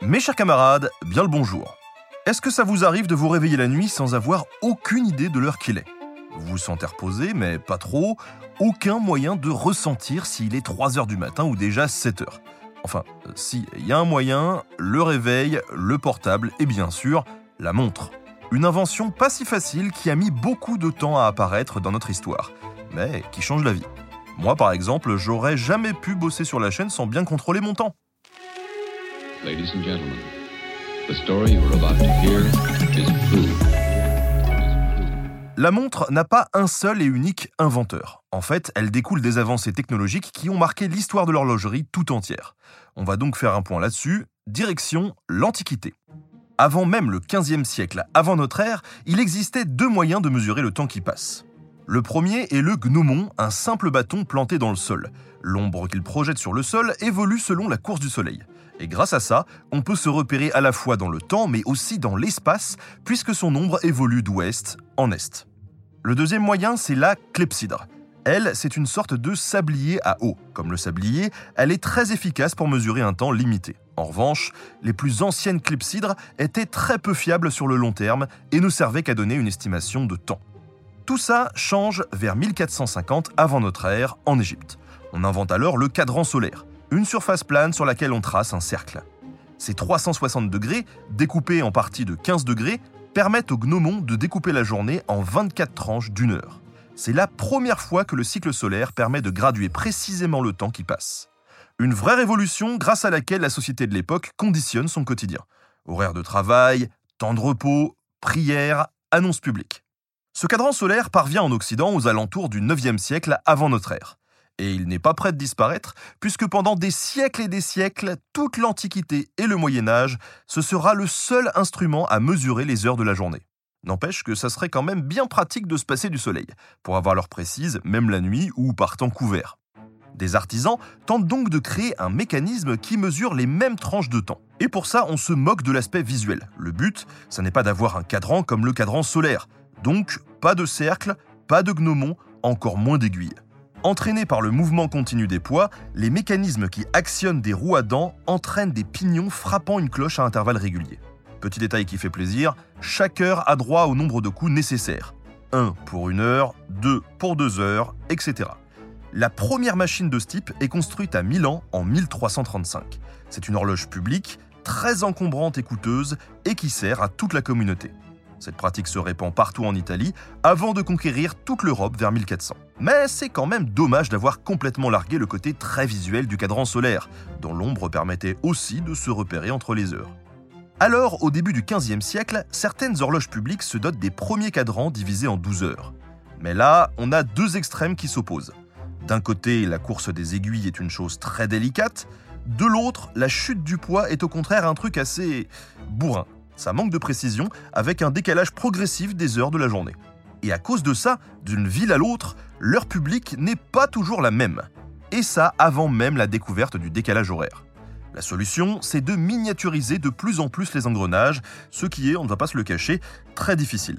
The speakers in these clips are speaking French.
Mes chers camarades, bien le bonjour. Est-ce que ça vous arrive de vous réveiller la nuit sans avoir aucune idée de l'heure qu'il est? Vous vous sentez mais pas trop, aucun moyen de ressentir s'il est 3 heures du matin ou déjà 7 heures. Enfin, si, il y a un moyen, le réveil, le portable et bien sûr, la montre. Une invention pas si facile qui a mis beaucoup de temps à apparaître dans notre histoire, mais qui change la vie. Moi par exemple, j'aurais jamais pu bosser sur la chaîne sans bien contrôler mon temps. La montre n'a pas un seul et unique inventeur. En fait, elle découle des avancées technologiques qui ont marqué l'histoire de l'horlogerie tout entière. On va donc faire un point là-dessus. Direction l'Antiquité. Avant même le 15e siècle, avant notre ère, il existait deux moyens de mesurer le temps qui passe. Le premier est le gnomon, un simple bâton planté dans le sol. L'ombre qu'il projette sur le sol évolue selon la course du soleil. Et grâce à ça, on peut se repérer à la fois dans le temps mais aussi dans l'espace, puisque son ombre évolue d'ouest en est. Le deuxième moyen, c'est la clepsydre. Elle, c'est une sorte de sablier à eau. Comme le sablier, elle est très efficace pour mesurer un temps limité. En revanche, les plus anciennes clepsydres étaient très peu fiables sur le long terme et ne servaient qu'à donner une estimation de temps. Tout ça change vers 1450 avant notre ère en Égypte. On invente alors le cadran solaire, une surface plane sur laquelle on trace un cercle. Ces 360 degrés, découpés en parties de 15 degrés, permettent au gnomon de découper la journée en 24 tranches d'une heure. C'est la première fois que le cycle solaire permet de graduer précisément le temps qui passe. Une vraie révolution grâce à laquelle la société de l'époque conditionne son quotidien. Horaire de travail, temps de repos, prières, annonces publiques. Ce cadran solaire parvient en Occident aux alentours du 9e siècle avant notre ère. Et il n'est pas prêt de disparaître, puisque pendant des siècles et des siècles, toute l'Antiquité et le Moyen Âge, ce sera le seul instrument à mesurer les heures de la journée. N'empêche que ça serait quand même bien pratique de se passer du soleil, pour avoir l'heure précise, même la nuit ou par temps couvert. Des artisans tentent donc de créer un mécanisme qui mesure les mêmes tranches de temps. Et pour ça, on se moque de l'aspect visuel. Le but, ça n'est pas d'avoir un cadran comme le cadran solaire, donc, pas de cercle, pas de gnomon, encore moins d'aiguilles. Entraînés par le mouvement continu des poids, les mécanismes qui actionnent des roues à dents entraînent des pignons frappant une cloche à intervalles réguliers. Petit détail qui fait plaisir, chaque heure a droit au nombre de coups nécessaires. 1 pour une heure, 2 pour deux heures, etc. La première machine de ce type est construite à Milan en 1335. C'est une horloge publique, très encombrante et coûteuse, et qui sert à toute la communauté. Cette pratique se répand partout en Italie avant de conquérir toute l'Europe vers 1400. Mais c'est quand même dommage d'avoir complètement largué le côté très visuel du cadran solaire, dont l'ombre permettait aussi de se repérer entre les heures. Alors, au début du XVe siècle, certaines horloges publiques se dotent des premiers cadrans divisés en 12 heures. Mais là, on a deux extrêmes qui s'opposent. D'un côté, la course des aiguilles est une chose très délicate, de l'autre, la chute du poids est au contraire un truc assez bourrin. Ça manque de précision avec un décalage progressif des heures de la journée. Et à cause de ça, d'une ville à l'autre, l'heure publique n'est pas toujours la même. Et ça avant même la découverte du décalage horaire. La solution, c'est de miniaturiser de plus en plus les engrenages, ce qui est, on ne va pas se le cacher, très difficile.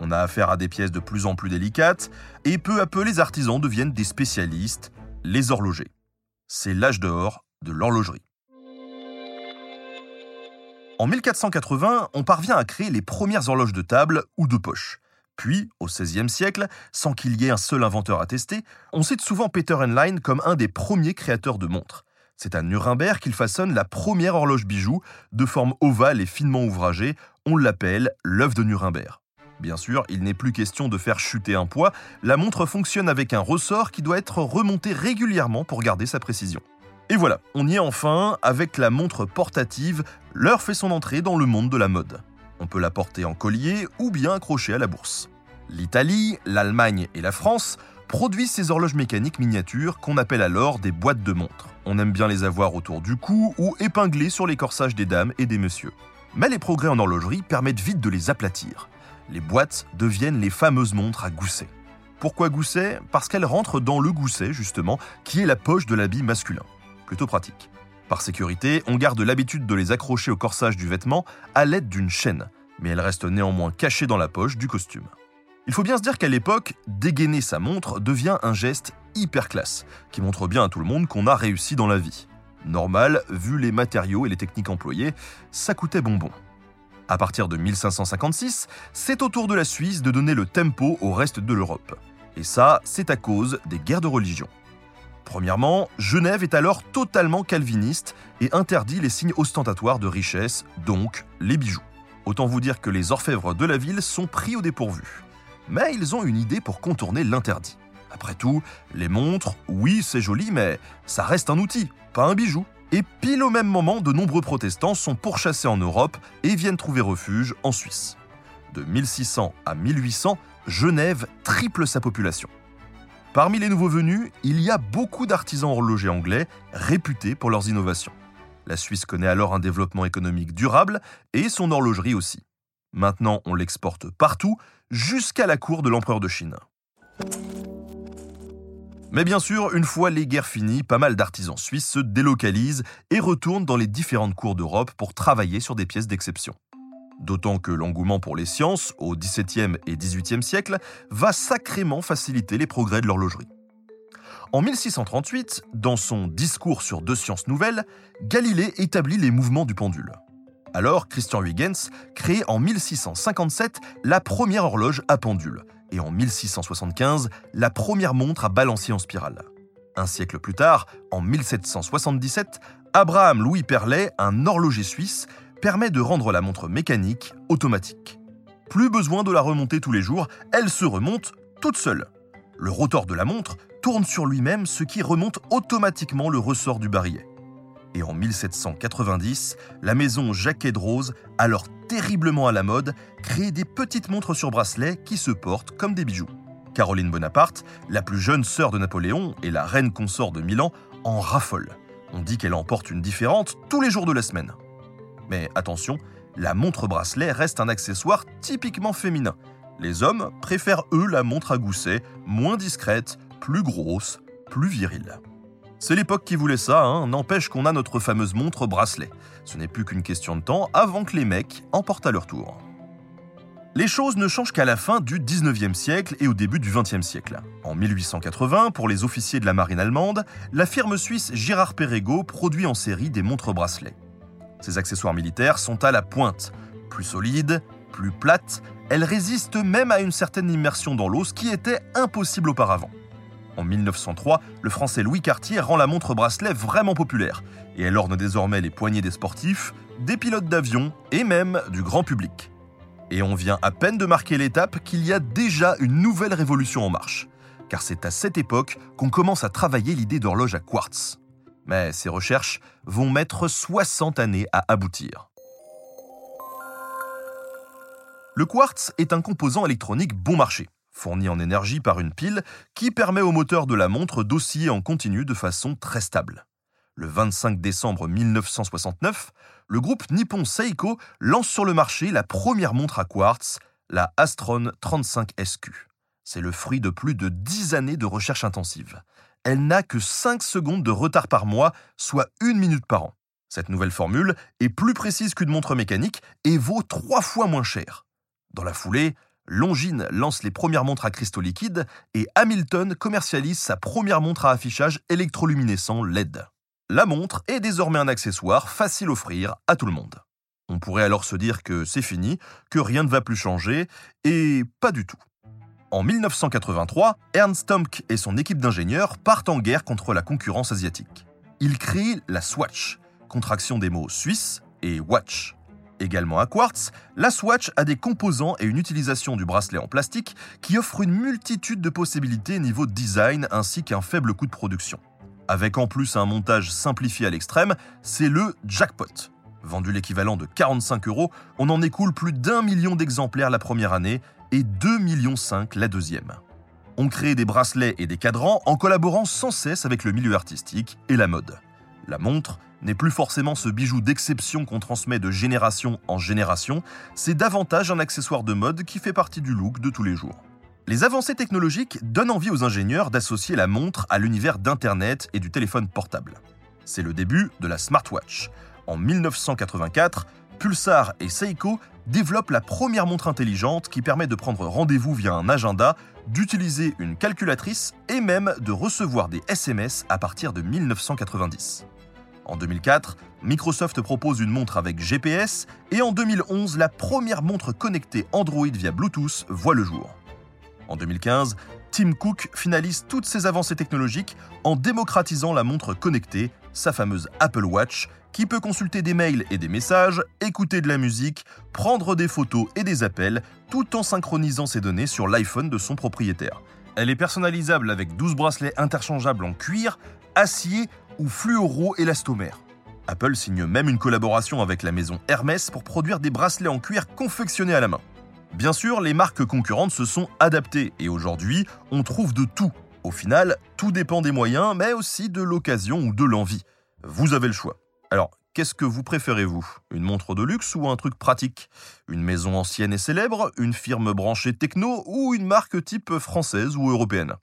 On a affaire à des pièces de plus en plus délicates, et peu à peu les artisans deviennent des spécialistes, les horlogers. C'est l'âge d'or de l'horlogerie. En 1480, on parvient à créer les premières horloges de table ou de poche. Puis, au XVIe siècle, sans qu'il y ait un seul inventeur attesté, on cite souvent Peter Henlein comme un des premiers créateurs de montres. C'est à Nuremberg qu'il façonne la première horloge bijou, de forme ovale et finement ouvragée, on l'appelle l'œuf de Nuremberg. Bien sûr, il n'est plus question de faire chuter un poids, la montre fonctionne avec un ressort qui doit être remonté régulièrement pour garder sa précision. Et voilà, on y est enfin, avec la montre portative, l'heure fait son entrée dans le monde de la mode. On peut la porter en collier ou bien accrochée à la bourse. L'Italie, l'Allemagne et la France produisent ces horloges mécaniques miniatures qu'on appelle alors des boîtes de montres. On aime bien les avoir autour du cou ou épinglées sur les corsages des dames et des messieurs. Mais les progrès en horlogerie permettent vite de les aplatir. Les boîtes deviennent les fameuses montres à gousset. Pourquoi gousset? Parce qu'elles rentrent dans le gousset, justement, qui est la poche de l'habit masculin. Plutôt pratique. Par sécurité, on garde l'habitude de les accrocher au corsage du vêtement à l'aide d'une chaîne, mais elles restent néanmoins cachées dans la poche du costume. Il faut bien se dire qu'à l'époque, dégainer sa montre devient un geste hyper classe, qui montre bien à tout le monde qu'on a réussi dans la vie. Normal, vu les matériaux et les techniques employées, ça coûtait bonbon. À partir de 1556, c'est au tour de la Suisse de donner le tempo au reste de l'Europe. Et ça, c'est à cause des guerres de religion. Premièrement, Genève est alors totalement calviniste et interdit les signes ostentatoires de richesse, donc les bijoux. Autant vous dire que les orfèvres de la ville sont pris au dépourvu. Mais ils ont une idée pour contourner l'interdit. Après tout, les montres, oui, c'est joli, mais ça reste un outil, pas un bijou. Et pile au même moment, de nombreux protestants sont pourchassés en Europe et viennent trouver refuge en Suisse. De 1600 à 1800, Genève triple sa population. Parmi les nouveaux venus, il y a beaucoup d'artisans horlogers anglais réputés pour leurs innovations. La Suisse connaît alors un développement économique durable et son horlogerie aussi. Maintenant, on l'exporte partout, jusqu'à la cour de l'empereur de Chine. Mais bien sûr, une fois les guerres finies, pas mal d'artisans suisses se délocalisent et retournent dans les différentes cours d'Europe pour travailler sur des pièces d'exception. D'autant que l'engouement pour les sciences, au XVIIe et XVIIIe siècle, va sacrément faciliter les progrès de l'horlogerie. En 1638, dans son Discours sur deux sciences nouvelles, Galilée établit les mouvements du pendule. Alors, Christian Huygens crée en 1657 la première horloge à pendule et en 1675 la première montre à balancier en spirale. Un siècle plus tard, en 1777, Abraham Louis Perlet, un horloger suisse, permet de rendre la montre mécanique automatique. Plus besoin de la remonter tous les jours, elle se remonte toute seule. Le rotor de la montre tourne sur lui-même, ce qui remonte automatiquement le ressort du barillet et en 1790, la maison Jacquet de Rose, alors terriblement à la mode, crée des petites montres sur bracelet qui se portent comme des bijoux. Caroline Bonaparte, la plus jeune sœur de Napoléon et la reine consort de Milan, en raffole. On dit qu'elle en porte une différente tous les jours de la semaine. Mais attention, la montre bracelet reste un accessoire typiquement féminin. Les hommes préfèrent eux la montre à gousset, moins discrète, plus grosse, plus virile. C'est l'époque qui voulait ça, hein. n'empêche qu'on a notre fameuse montre bracelet. Ce n'est plus qu'une question de temps avant que les mecs en portent à leur tour. Les choses ne changent qu'à la fin du 19e siècle et au début du 20e siècle. En 1880, pour les officiers de la marine allemande, la firme suisse Girard Perregaux produit en série des montres bracelets. Ces accessoires militaires sont à la pointe, plus solides, plus plates, elles résistent même à une certaine immersion dans l'eau, ce qui était impossible auparavant. En 1903, le français Louis Cartier rend la montre bracelet vraiment populaire, et elle orne désormais les poignets des sportifs, des pilotes d'avion et même du grand public. Et on vient à peine de marquer l'étape qu'il y a déjà une nouvelle révolution en marche, car c'est à cette époque qu'on commence à travailler l'idée d'horloge à quartz. Mais ces recherches vont mettre 60 années à aboutir. Le quartz est un composant électronique bon marché fourni en énergie par une pile qui permet au moteur de la montre d'osciller en continu de façon très stable. Le 25 décembre 1969, le groupe Nippon Seiko lance sur le marché la première montre à quartz, la Astron 35 SQ. C'est le fruit de plus de 10 années de recherche intensive. Elle n'a que 5 secondes de retard par mois, soit une minute par an. Cette nouvelle formule est plus précise qu'une montre mécanique et vaut 3 fois moins cher. Dans la foulée, Longines lance les premières montres à cristaux liquides et Hamilton commercialise sa première montre à affichage électroluminescent LED. La montre est désormais un accessoire facile à offrir à tout le monde. On pourrait alors se dire que c'est fini, que rien ne va plus changer, et pas du tout. En 1983, Ernst Tomk et son équipe d'ingénieurs partent en guerre contre la concurrence asiatique. Ils créent la Swatch, contraction des mots suisse et watch. Également à quartz, la Swatch a des composants et une utilisation du bracelet en plastique qui offrent une multitude de possibilités niveau design ainsi qu'un faible coût de production. Avec en plus un montage simplifié à l'extrême, c'est le jackpot. Vendu l'équivalent de 45 euros, on en écoule plus d'un million d'exemplaires la première année et 2,5 millions la deuxième. ont créé des bracelets et des cadrans en collaborant sans cesse avec le milieu artistique et la mode. La montre n'est plus forcément ce bijou d'exception qu'on transmet de génération en génération, c'est davantage un accessoire de mode qui fait partie du look de tous les jours. Les avancées technologiques donnent envie aux ingénieurs d'associer la montre à l'univers d'Internet et du téléphone portable. C'est le début de la smartwatch. En 1984, Pulsar et Seiko développent la première montre intelligente qui permet de prendre rendez-vous via un agenda, d'utiliser une calculatrice et même de recevoir des SMS à partir de 1990. En 2004, Microsoft propose une montre avec GPS et en 2011, la première montre connectée Android via Bluetooth voit le jour. En 2015, Tim Cook finalise toutes ses avancées technologiques en démocratisant la montre connectée, sa fameuse Apple Watch, qui peut consulter des mails et des messages, écouter de la musique, prendre des photos et des appels, tout en synchronisant ses données sur l'iPhone de son propriétaire. Elle est personnalisable avec 12 bracelets interchangeables en cuir, acier ou fluoro-élastomère. Apple signe même une collaboration avec la maison Hermès pour produire des bracelets en cuir confectionnés à la main. Bien sûr, les marques concurrentes se sont adaptées et aujourd'hui, on trouve de tout. Au final, tout dépend des moyens, mais aussi de l'occasion ou de l'envie. Vous avez le choix. Alors, qu'est-ce que vous préférez, vous? Une montre de luxe ou un truc pratique? Une maison ancienne et célèbre Une firme branchée techno Ou une marque type française ou européenne?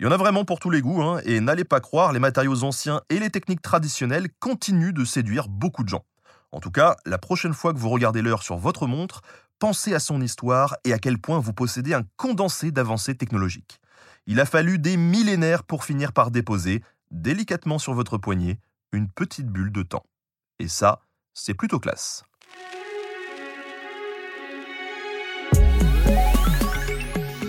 Il y en a vraiment pour tous les goûts, hein, et n'allez pas croire, les matériaux anciens et les techniques traditionnelles continuent de séduire beaucoup de gens. En tout cas, la prochaine fois que vous regardez l'heure sur votre montre, pensez à son histoire et à quel point vous possédez un condensé d'avancées technologiques. Il a fallu des millénaires pour finir par déposer, délicatement sur votre poignet, une petite bulle de temps. Et ça, c'est plutôt classe.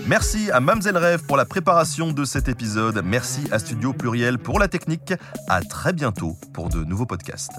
Merci à Mamselle Rêve pour la préparation de cet épisode. Merci à Studio Pluriel pour la technique. À très bientôt pour de nouveaux podcasts.